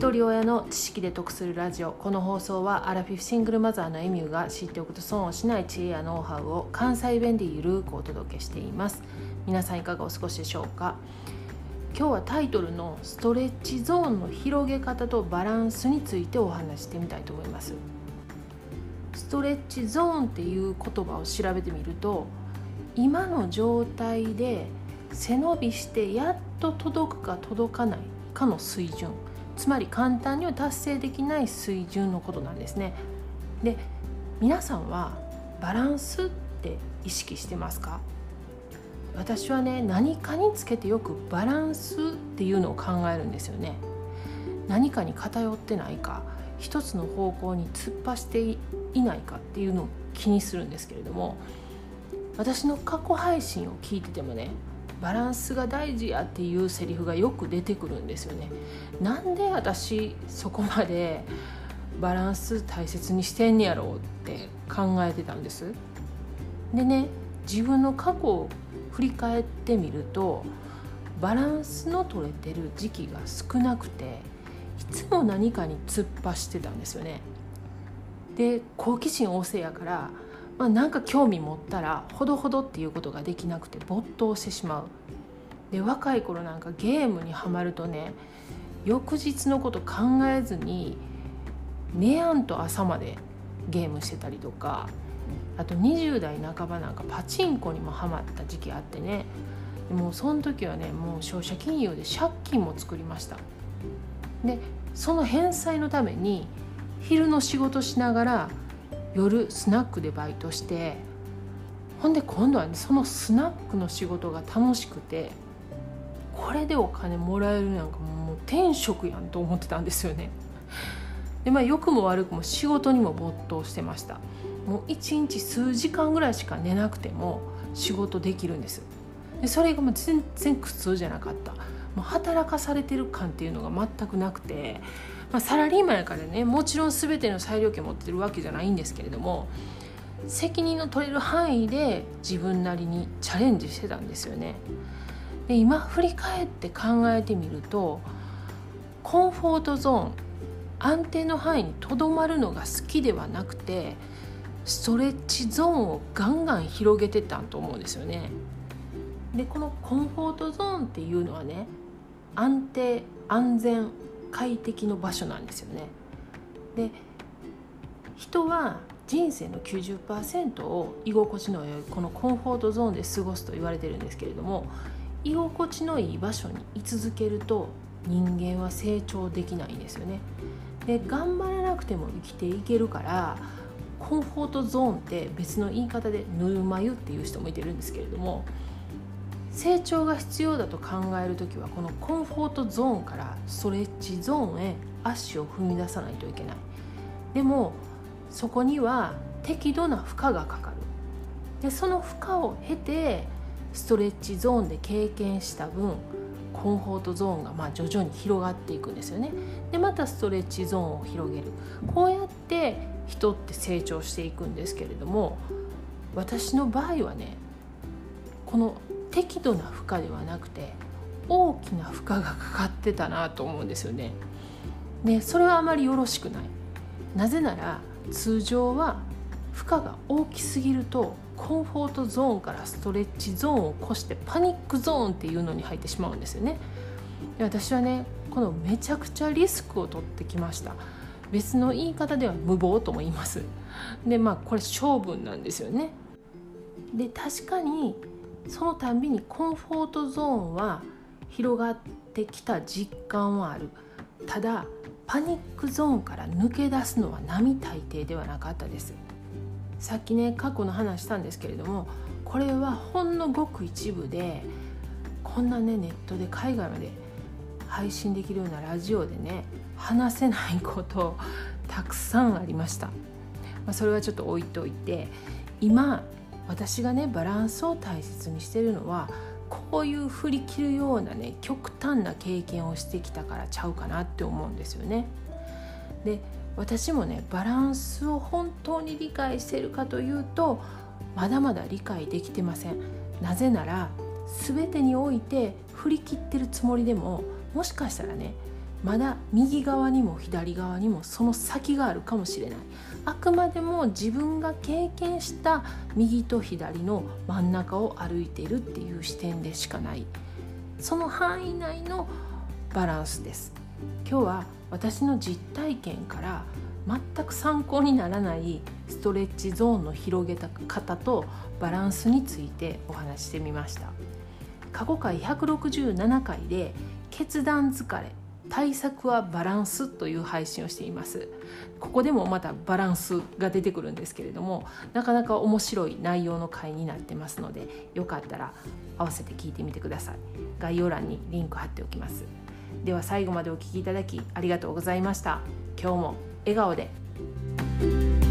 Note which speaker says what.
Speaker 1: 一人親の知識で得するラジオ。この放送はアラフィフシングルマザーのエミューが知っておくと損をしない知恵やノウハウを関西弁でゆるくお届けしています。皆さんいかがお過ごしでしょうか？今日はタイトルのストレッチゾーンの広げ方とバランスについてお話してみたいと思います。ストレッチゾーンっていう言葉を調べてみると今の状態で背伸びしてやっと届くか届かないかの水準。つまり簡単には達成できない水準のことなんですね。で皆さんはバランスって意識してますか？私はね何かにつけてよくバランスっていうのを考えるんですよね。何かに偏ってないか一つの方向に突っ走っていないかっていうのを気にするんですけれども私の過去配信を聞いててもねバランスが大事やっていうセリフがよく出てくるんですよね。なんで私そこまでバランス大切にしてんねやろうって考えてたんです？でね自分の過去を振り返ってみるとバランスの取れてる時期が少なくていつも何かに突っ走ってたんですよね。で好奇心旺盛やからまあ、なんか興味持ったらほどほどっていうことができなくて没頭してしまう。で若い頃なんかゲームにはまるとね翌日のこと考えずに寝やんと朝までゲームしてたりとかあと20代半ばなんかパチンコにもハマった時期あってねもうその時はねもう商社金融で借金も作りました。でその返済のために昼の仕事しながら夜スナックでバイトしてほんで今度はねそのスナックの仕事が楽しくてこれでお金もらえるなんかもう天職やんと思ってたんですよね。でまあ良くも悪くも仕事にも没頭してました。もう一日数時間ぐらいしか寝なくても仕事できるんです。でそれがもう全然苦痛じゃなかった。もう働かされてる感っていうのが全くなくてまあ、サラリーマンやからねもちろん全ての裁量権持ってるわけじゃないんですけれども責任の取れる範囲で自分なりにチャレンジしてたんですよね。で今振り返って考えてみるとコンフォートゾーン安定の範囲にとどまるのが好きではなくてストレッチゾーンをガンガン広げてたと思うんですよね。でこのコンフォートゾーンっていうのはね安定安全快適の場所なんですよね。で人は人生の90%を居心地の良いこのコンフォートゾーンで過ごすと言われてるんですけれども居心地のいい場所に居続けると人間は成長できないんですよね。で頑張らなくても生きていけるからコンフォートゾーンって別の言い方でぬるま湯っていう人もいてるんですけれども成長が必要だと考える時はこのコンフォートゾーンからストレッチゾーンへ足を踏み出さないといけない。でもそこには適度な負荷がかかる。でその負荷を経てストレッチゾーンで経験した分コンフォートゾーンがまあ徐々に広がっていくんですよね。でまたストレッチゾーンを広げる。こうやって人って成長していくんですけれども私の場合はねこの適度な負荷ではなくて大きな負荷がかかってたなと思うんですよね。でそれはあまりよろしくない。なぜなら通常は負荷が大きすぎるとコンフォートゾーンからストレッチゾーンを越してパニックゾーンっていうのに入ってしまうんですよね。で私はねこのめちゃくちゃリスクを取ってきました。別の言い方では無謀とも言います。でまあこれ勝負なんですよね。で確かにそのたんびにコンフォートゾーンは広がってきた実感はある。ただパニックゾーンから抜け出すのは並大抵ではなかったです。さっきね過去の話したんですけれどもこれはほんのごく一部でこんなねネットで海外まで配信できるようなラジオでね話せないことたくさんありました、まあ、それはちょっと置いといて今私がねバランスを大切にしてるのはこういう振り切るようなね極端な経験をしてきたからちゃうかなって思うんですよね。で私もねバランスを本当に理解してるかというとまだまだ理解できてません。なぜなら全てにおいて振り切ってるつもりでももしかしたらねまだ右側にも左側にもその先があるかもしれない。あくまでも自分が経験した右と左の真ん中を歩いているっていう視点でしかない。その範囲内のバランスです。今日は私の実体験から全く参考にならないストレッチゾーンの広げた方とバランスについてお話してみました。過去回167回で決断疲れ対策はバランスという配信をしています。ここでもまたバランスが出てくるんですけれどもなかなか面白い内容の回になってますのでよかったら合わせて聞いてみてください。概要欄にリンク貼っておきます。では最後までお聴きいただきありがとうございました。今日も笑顔で。